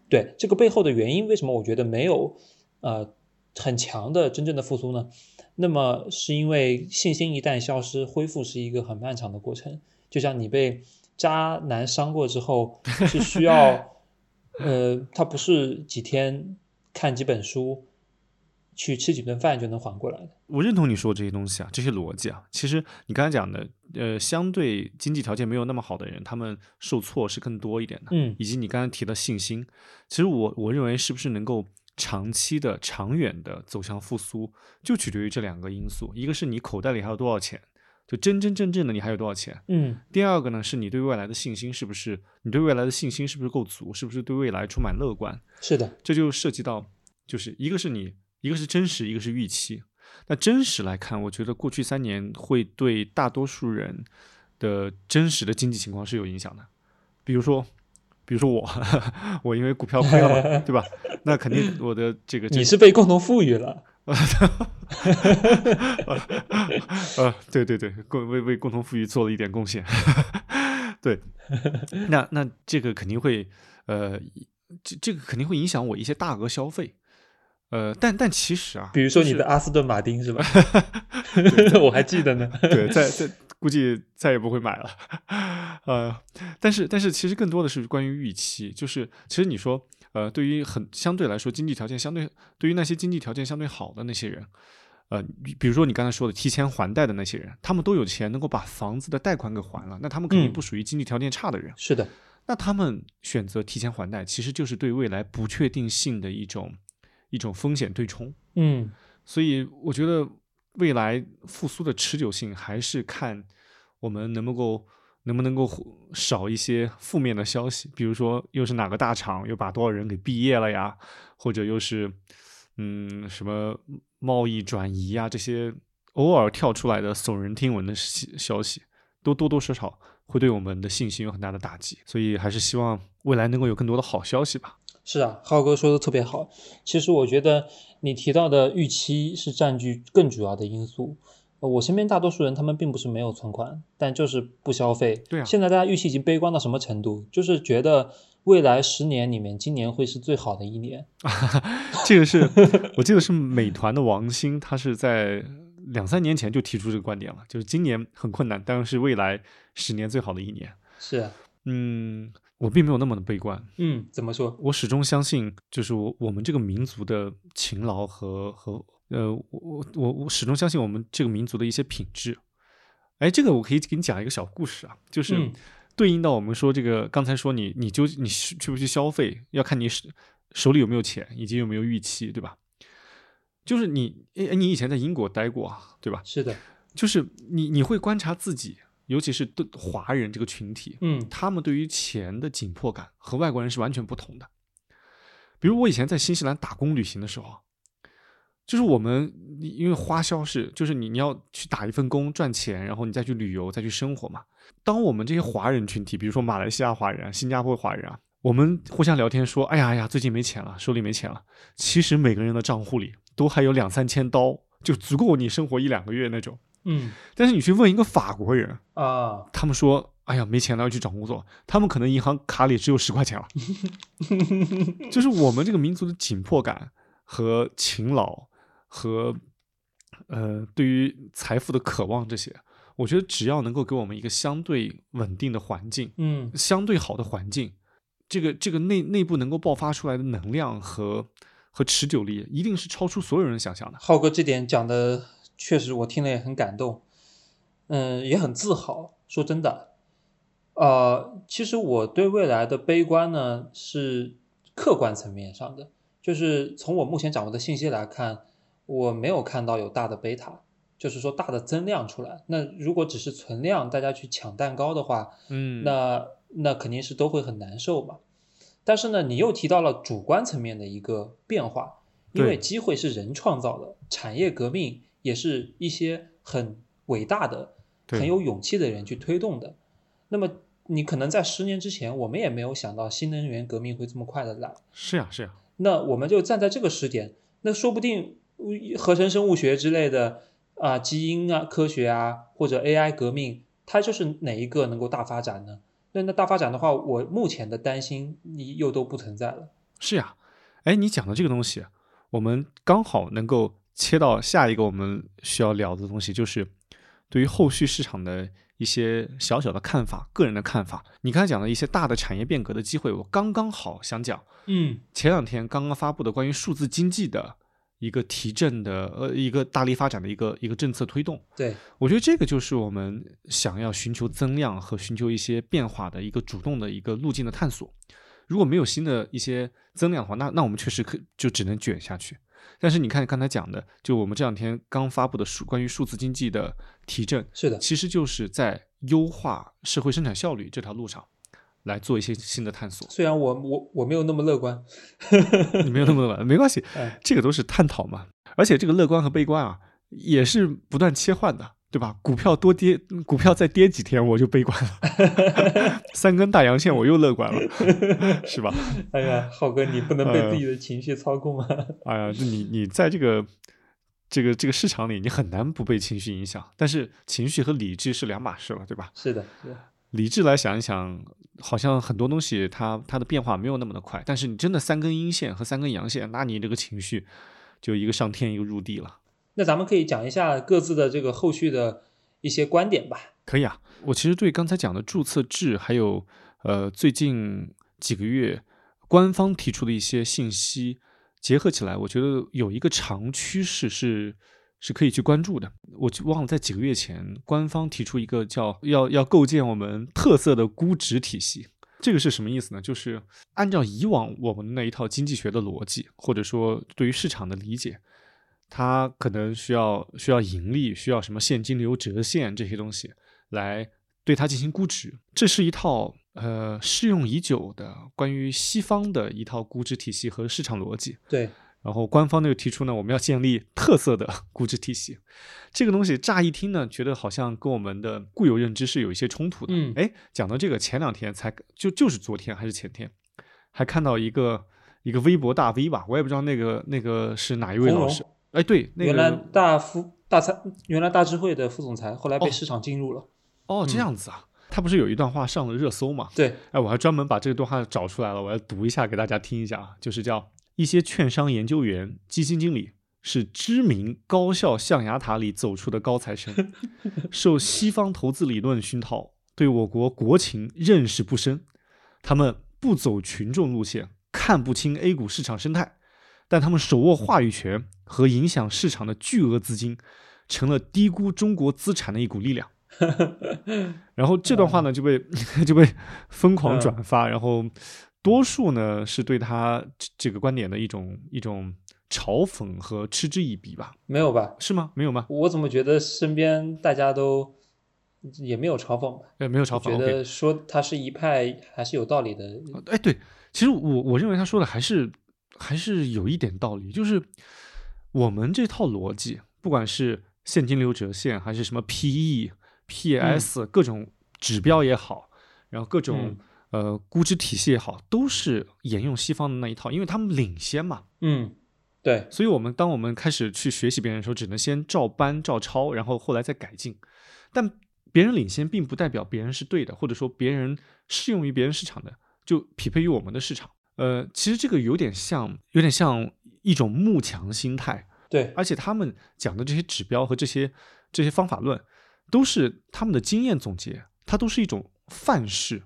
对这个背后的原因，为什么我觉得没有呃很强的真正的复苏呢？那么是因为信心一旦消失，恢复是一个很漫长的过程。就像你被渣男伤过之后，是需要 呃，他不是几天看几本书，去吃几顿饭就能缓过来的。我认同你说这些东西啊，这些逻辑啊。其实你刚才讲的，呃，相对经济条件没有那么好的人，他们受挫是更多一点的。嗯以及你刚才提的信心，其实我我认为是不是能够长期的、长远的走向复苏，就取决于这两个因素：一个是你口袋里还有多少钱，就真真正正的你还有多少钱；嗯第二个呢，是你对未来的信心是不是你对未来的信心是不是够足，是不是对未来充满乐观。是的，这就涉及到，就是一个是你，一个是真实，一个是预期。那真实来看，我觉得过去三年会对大多数人的真实的经济情况是有影响的。比如说，比如说我，我因为股票亏了嘛，对吧？那肯定我的这个你是被共同富裕了。呃，对对对，共为为共同富裕做了一点贡献。对，那那这个肯定会，呃，这这个肯定会影响我一些大额消费。呃，但但其实啊，比如说你的阿斯顿马丁是吧？我还记得呢。对，在在估计再也不会买了。呃，但是但是其实更多的是关于预期，就是其实你说，呃，对于很相对来说经济条件相对，对于那些经济条件相对好的那些人，呃，比比如说你刚才说的提前还贷的那些人，他们都有钱能够把房子的贷款给还了，那他们肯定嗯不属于经济条件差的人。是的，那他们选择提前还贷，其实就是对未来不确定性的一种一种风险对冲。嗯所以我觉得未来复苏的持久性还是看我们能不能够能不能够少一些负面的消息，比如说又是哪个大厂又把多少人给毕业了呀，或者又是嗯什么贸易转移呀这些偶尔跳出来的耸人听闻的消消息，都多多少少会对我们的信心有很大的打击。所以还是希望未来能够有更多的好消息吧。是啊，浩哥说的特别好。其实我觉得你提到的预期是占据更主要的因素。呃我身边大多数人他们并不是没有存款，但就是不消费。对啊现在大家预期已经悲观到什么程度？就是觉得未来十年里面，今年会是最好的一年。这个是我记得是美团的王兴，他是在两三年前就提出这个观点了，就是今年很困难，但是未来十年最好的一年。是啊，嗯，我并没有那么的悲观，嗯，怎么说？我始终相信，就是我我们这个民族的勤劳和和呃，我我我我始终相信我们这个民族的一些品质。哎，这个我可以给你讲一个小故事啊，就是嗯对应到我们说这个刚才说你你究你去去不去消费，要看你手手里有没有钱，以及有没有预期，对吧？就是你，哎，你以前在英国待过啊，对吧？是的，就是你你会观察自己，尤其是对华人这个群体，嗯他们对于钱的紧迫感和外国人是完全不同的。比如我以前在新西兰打工旅行的时候，就是我们因为花销是，就是你你要去打一份工赚钱，然后你再去旅游，再去生活嘛。当我们这些华人群体，比如说马来西亚华人啊、新加坡华人啊，我们互相聊天说：“哎呀哎呀，最近没钱了，手里没钱了。”其实每个人的账户里都还有两三千刀，就足够你生活一两个月那种。嗯但是你去问一个法国人，啊，他们说：“哎呀，没钱了，要去找工作。”他们可能银行卡里只有十块钱了。就是我们这个民族的紧迫感和勤劳和呃对于财富的渴望这些，我觉得只要能够给我们一个相对稳定的环境，嗯相对好的环境，这个这个内内部能够爆发出来的能量和和持久力，一定是超出所有人想象的。浩哥这点讲的确实我听了也很感动，嗯，也很自豪。说真的，呃，其实我对未来的悲观呢是客观层面上的，就是从我目前掌握的信息来看，我没有看到有大的贝塔，就是说大的增量出来。那如果只是存量，大家去抢蛋糕的话，嗯那那肯定是都会很难受嘛。但是呢，你又提到了主观层面的一个变化，因为机会是人创造的，产业革命也是一些很伟大的、很有勇气的人去推动的。那么你可能在十年之前，我们也没有想到新能源革命会这么快的来。是呀是呀，那我们就站在这个时点，那说不定呃合成生物学之类的啊、基因啊、科学啊，或者 AI 革命，它就是哪一个能够大发展呢？那那大发展的话，我目前的担心你又都不存在了。是呀。哎，你讲的这个东西，我们刚好能够切到下一个我们需要聊的东西，就是对于后续市场的一些小小的看法、个人的看法。你刚才讲的一些大的产业变革的机会，我刚刚好想讲。嗯前两天刚刚发布的关于数字经济的一个提振的呃一个大力发展的一个一个政策推动，对，我觉得这个就是我们想要寻求增量和寻求一些变化的一个主动的一个路径的探索。如果没有新的一些增量的话，那那我们确实可就只能卷下去。但是你看刚才讲的，就我们这两天刚发布的数关于数字经济的提振，是的，其实就是在优化社会生产效率这条路上来做一些新的探索。虽然我我我没有那么乐观，你没有那么乐观，没关系 哎，这个都是探讨嘛。而且这个乐观和悲观啊，也是不断切换的，对吧？股票多跌，股票再跌几天我就悲观了，三根大阳线我又乐观了，是吧？哎呀，浩哥，你不能被呃自己的情绪操控啊！哎呀，就你你在这个这个这个市场里，你很难不被情绪影响。但是情绪和理智是两码事了，对吧？是的，是的，理智来想一想，好像很多东西它它的变化没有那么的快。但是你真的三根阴线和三根阳线，那你这个情绪就一个上天一个入地了。那咱们可以讲一下各自的这个后续的一些观点吧。可以啊，我其实对刚才讲的注册制，还有呃最近几个月官方提出的一些信息结合起来，我觉得有一个长趋势是是可以去关注的。我就忘了在几个月前，官方提出一个叫要要构建我们特色的估值体系。这个是什么意思呢？就是按照以往我们那一套经济学的逻辑，或者说对于市场的理解，它可能需要需要盈利，需要什么现金流折现这些东西来对它进行估值。这是一套呃适用已久的关于西方的一套估值体系和市场逻辑。对，然后官方呢又提出呢，我们要建立特色的 估值体系。这个东西乍一听呢，觉得好像跟我们的固有认知是有一些冲突的。嗯哎，讲到这个，前两天才就就是昨天还是前天，还看到一个一个微博大 V 吧，我也不知道那个那个是哪一位老师。哎，对，那个原来大副大财，原来大智慧的副总裁，后来被哦市场进入了。哦这样子啊，他不是有一段话上了热搜嘛？对，哎，我还专门把这段话找出来了，我要读一下给大家听一下啊，就是叫一些券商研究员、基金经理是知名高校象牙塔里走出的高材生，受西方投资理论熏陶，对我国国情认识不深，他们不走群众路线，看不清 A 股市场生态，但他们手握话语权和影响市场的巨额资金，成了低估中国资产的一股力量。然后这段话呢就被 就被疯狂嗯转发，然后多数呢是对他这这个观点的一种一种嘲讽和嗤之以鼻吧？没有吧？是吗？没有吗？我怎么觉得身边大家都也没有嘲讽吧？呃，没有嘲讽。觉得说他是一派还是有道理的。哎，对，其实我我认为他说的还是还是有一点道理，就是我们这套逻辑，不管是现金流折现，还是什么 PE、PS、各种指标也好，然后各种、呃估值体系也好，都是沿用西方的那一套，因为他们领先嘛。嗯，对，所以，我们当我们开始去学习别人的时候，只能先照搬、照抄，然后后来再改进。但别人领先，并不代表别人是对的，或者说别人适用于别人市场的，就匹配于我们的市场。呃，其实这个有点像，有点像一种慕强心态。对，而且他们讲的这些指标和这些这些方法论，都是他们的经验总结，它都是一种范式，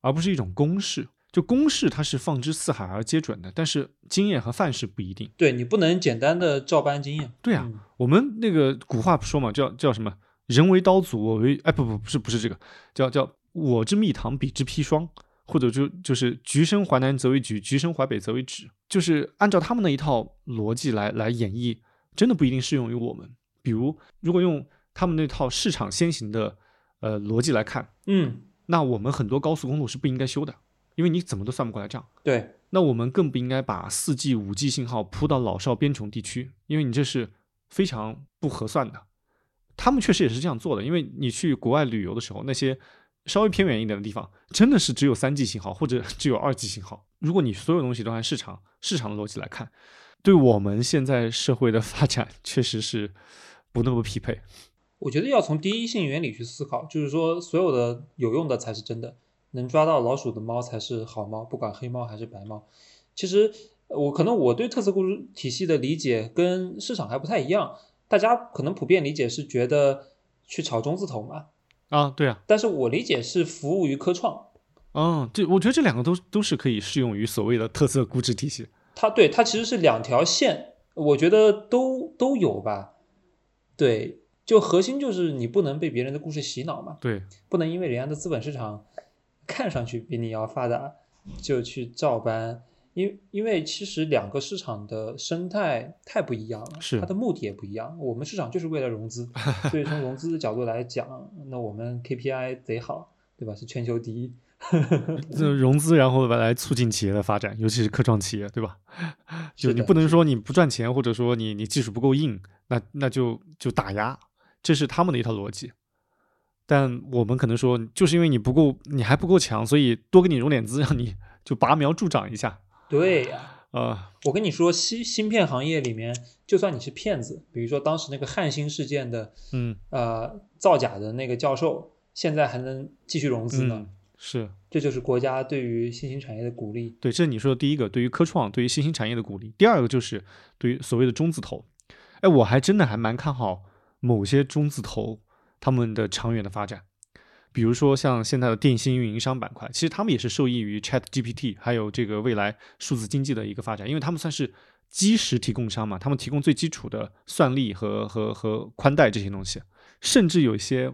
而不是一种公式。就公式它是放之四海而皆准的，但是经验和范式不一定。对你不能简单的照搬经验。对啊，嗯我们那个古话不说嘛，叫叫什么？人为刀俎，我为哎不不不是不是这个，叫叫我之蜜糖，彼之砒霜，或者就就是橘生淮南则为橘，橘生淮北则为枳，就是按照他们那一套逻辑来来演绎，真的不一定适用于我们。比如，如果用他们那套市场先行的呃逻辑来看，嗯，那我们很多高速公路是不应该修的，因为你怎么都算不过来账。对，那我们更不应该把四 G、五 G 信号铺到老少边穷地区，因为你这是非常不合算的。他们确实也是这样做的，因为你去国外旅游的时候，那些稍微偏远一点的地方，真的是只有三 G 信号或者 只有二 G 信号。如果你所有东西都按市场市场的逻辑来看，对我们现在社会的发展确实是不那么匹配。我觉得要从第一性原理去思考，就是说所有的有用的才是真的，能抓到老鼠的猫才是好猫，不管黑猫还是白猫。其实我可能我对特色故事体系的理解跟市场还不太一样，大家可能普遍理解是觉得去炒中字头嘛，啊，对啊，但是我理解是服务于科创，嗯，这我觉得这两个都都是可以适用于所谓的特色估值体系。它对它其实是两条线，我觉得都都有吧。对，就核心就是你不能被别人的故事洗脑嘛，对，不能因为人家的资本市场看上去比你要发达，就去照搬。因因为其实两个市场的生态太不一样了，是它的目的也不一样。我们市场就是为了融资，所以从融资的角度来讲，那我们 KPI 贼好，对吧？是全球第一。这融资，然后来促进企业的发展，尤其是科创企业，对吧？就你不能说你不赚钱，或者说你你技术不够硬，那那就就打压，这是他们的一套逻辑。但我们可能说，就是因为你不够，你还不够强，所以多给你融点资，让你就拔苗助长一下。对呀、呃，我跟你说，芯芯片行业里面，就算你是骗子，比如说当时那个汉芯事件的嗯呃造假的那个教授，现在还能继续融资呢，嗯，是这就是国家对于新兴产业的鼓励。对，这是你说的第一个，对于科创，对于新兴产业的鼓励。第二个就是对于所谓的中字头，哎，我还真的还蛮看好某些中字头他们的长远的发展。比如说像现在的电信运营商板块，其实他们也是受益于 Chat GPT，还有这个未来数字经济的一个发展，因为他们算是基石提供商嘛，他们提供最基础的算力和和和宽带这些东西，甚至有一些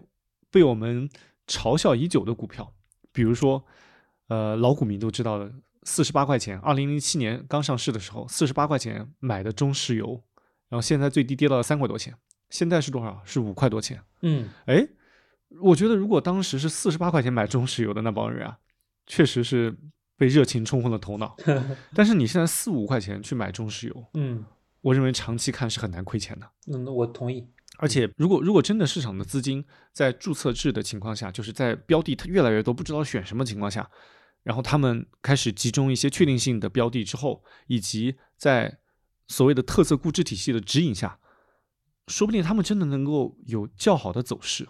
被我们嘲笑已久的股票，比如说，呃，老股民都知道的，四十八块钱，二零零七年刚上市的时候，四十八块钱买的中石油，然后现在最低跌到了三块多钱，现在是多少？是五块多钱。嗯，哎，我觉得如果当时是四十八块钱买中石油的那帮人啊，确实是被热情冲昏了头脑。但是你现在四五块钱去买中石油，嗯我认为长期看是很难亏钱的。嗯，我同意。而且，如果如果真的市场的资金在注册制的情况下，就是在标的越来越多，不知道选什么情况下，然后他们开始集中一些确定性的标的之后，以及在所谓的特色估值体系的指引下，说不定他们真的能够有较好的走势。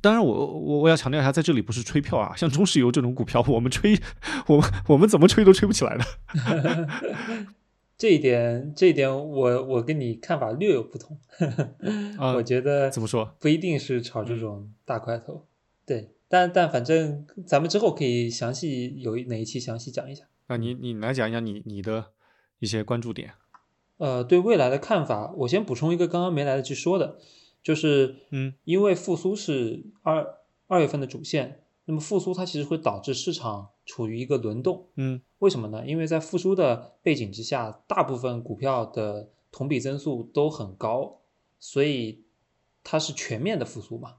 当然我，我我要强调一下，在这里不是吹票啊，像中石油这种股票，我们吹，我们我们怎么吹都吹不起来的。这一点，这一点我我跟你看法略有不同。啊我觉得怎么说？不一定是炒这种大块头，对，但但反正咱们之后可以详细有哪一期详细讲一下。那你你来讲一讲你你的一些关注点。呃，对未来的看法，我先补充一个刚刚没来得及说的，就是嗯因为复苏是二二月份的主线，那么复苏它其实会导致市场处于一个轮动。嗯为什么呢？因为在复苏的背景之下，大部分股票的同比增速都很高，所以它是全面的复苏嘛，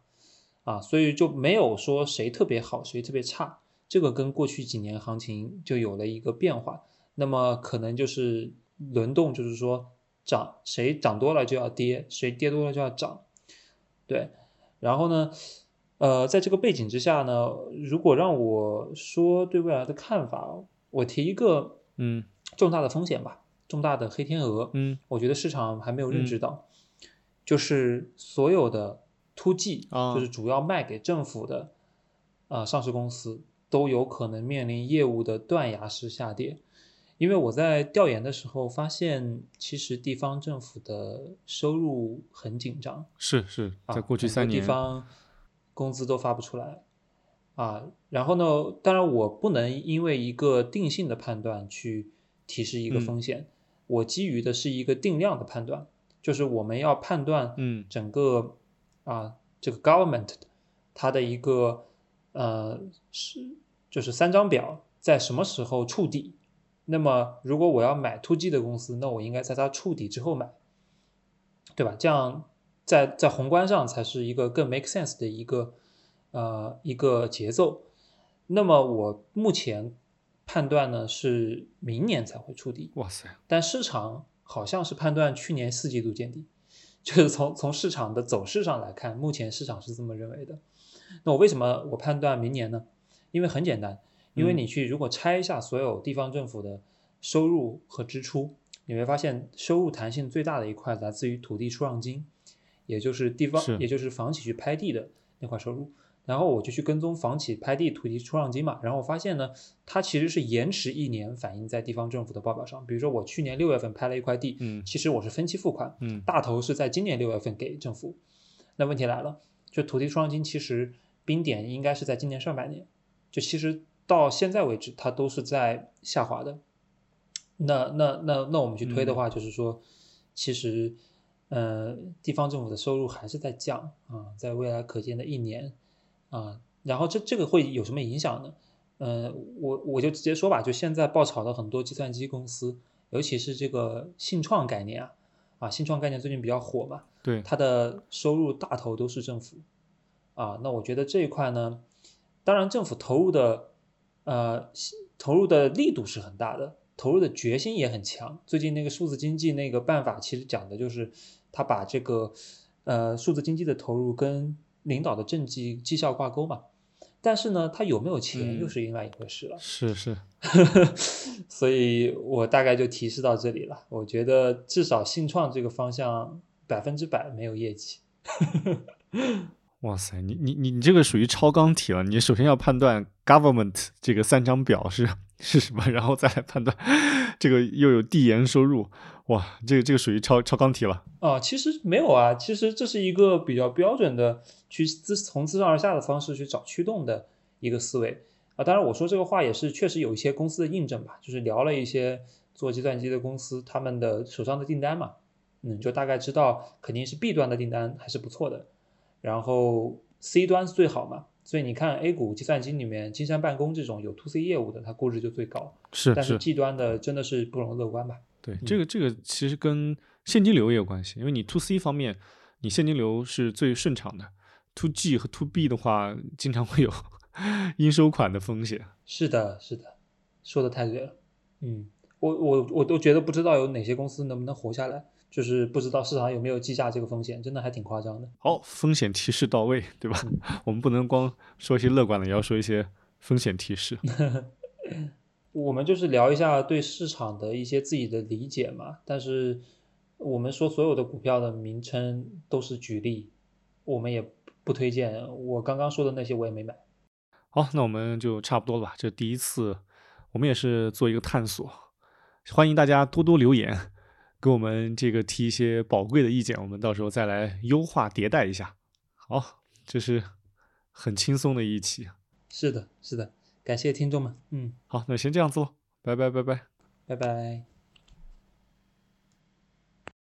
啊，所以就没有说谁特别好，谁特别差，这个跟过去几年行情就有了一个变化。那么可能就是轮动，就是说涨谁涨多了就要跌，谁跌多了就要涨，对。然后呢，呃，在这个背景之下呢，如果让我说对未来的看法，我提一个嗯重大的风险吧，重大的黑天鹅，嗯我觉得市场还没有认知到，就是所有的 to G，、啊就是主要卖给政府的呃上市公司，都有可能面临业务的断崖式下跌。因为我在调研的时候发现，其实地方政府的收入很紧张，是是，啊在过去三年地方工资都发不出来啊。然后呢，当然我不能因为一个定性的判断去提示一个嗯风险，我基于的是一个定量的判断，就是我们要判断嗯整个啊这个 government 它的一个呃是就是三张表在什么时候触底。那么，如果我要买 to G 的公司，那我应该在它触底之后买，对吧？这样在在宏观上才是一个更 make sense 的一个呃一个节奏。那么我目前判断呢是明年才会触底，哇塞，但市场好像是判断去年四季度见底，就是从从市场的走势上来看，目前市场是这么认为的。那我为什么我判断明年呢？因为很简单，因为嗯你去如果拆一下所有地方政府的收入和支出，你会发现收入弹性最大的一块来自于土地出让金，也就是地方，也就是房企去拍地的那块收入。然后我就去跟踪房企拍地土地出让金嘛，然后我发现呢，它其实是延迟一年反映在地方政府的报表上。比如说我去年六月份拍了一块地，嗯其实我是分期付款，嗯大头是在今年六月份给政府。那问题来了，就土地出让金其实冰点应该是在今年上半年，就其实到现在为止它都是在下滑的。那那那那我们去推的话，就是说，其实，呃，地方政府的收入还是在降啊，在未来可见的一年啊，然后这这个会有什么影响呢？呃，我我就直接说吧，就现在爆炒的很多计算机公司，尤其是这个信创概念啊，啊，信创概念最近比较火嘛，对，它的收入大头都是政府啊。那我觉得这一块呢，当然政府投入的呃投入的力度是很大的，投入的决心也很强。最近那个数字经济那个办法，其实讲的就是他把这个呃数字经济的投入跟领导的政绩绩效挂钩嘛。但是呢，他有没有钱嗯又是另外一回事了。是是，所以我大概就提示到这里了。我觉得至少信创这个方向百分之百没有业绩。哇塞，你你你你这个属于超纲题了。你首先要判断 government 这个三张表是是什么，然后再来判断这个又有递延收入。哇，这个这个属于超超纲题了。啊，其实没有啊，其实这是一个比较标准的去自从自上而下的方式去找驱动的一个思维啊。当然，我说这个话也是确实有一些公司的印证吧，就是聊了一些做计算机的公司他们的手上的订单嘛，嗯，就大概知道肯定是 B 端的订单还是不错的，然后 C 端是最好嘛。所以你看 A 股计算机里面金山办公这种有 to C 业务的，它估值就最高，但是但是，G 端的真的是不容乐观吧？对，这个这个其实跟现金流也有关系，因为你 to C 方面，你现金流是最顺畅的；to G 和 to B 的话，经常会有 应收款的风险。是的，是的，说的太对了。嗯，我我我都觉得不知道有哪些公司能不能活下来，就是不知道市场有没有计价这个风险，真的还挺夸张的。好，风险提示到位，对吧？我们不能光说一些乐观的，也要说一些风险提示。我们就是聊一下对市场的一些自己的理解嘛，但是我们说所有的股票的名称都是举例，我们也不推荐。我刚刚说的那些我也没买。好，那我们就差不多了吧？这第一次，我们也是做一个探索，欢迎大家多多留言，给我们这个提一些宝贵的意见，我们到时候再来优化迭代一下。好，这是很轻松的一期。是的，是的，感谢听众们，嗯，好，那先这样子喽，拜拜拜拜。拜拜。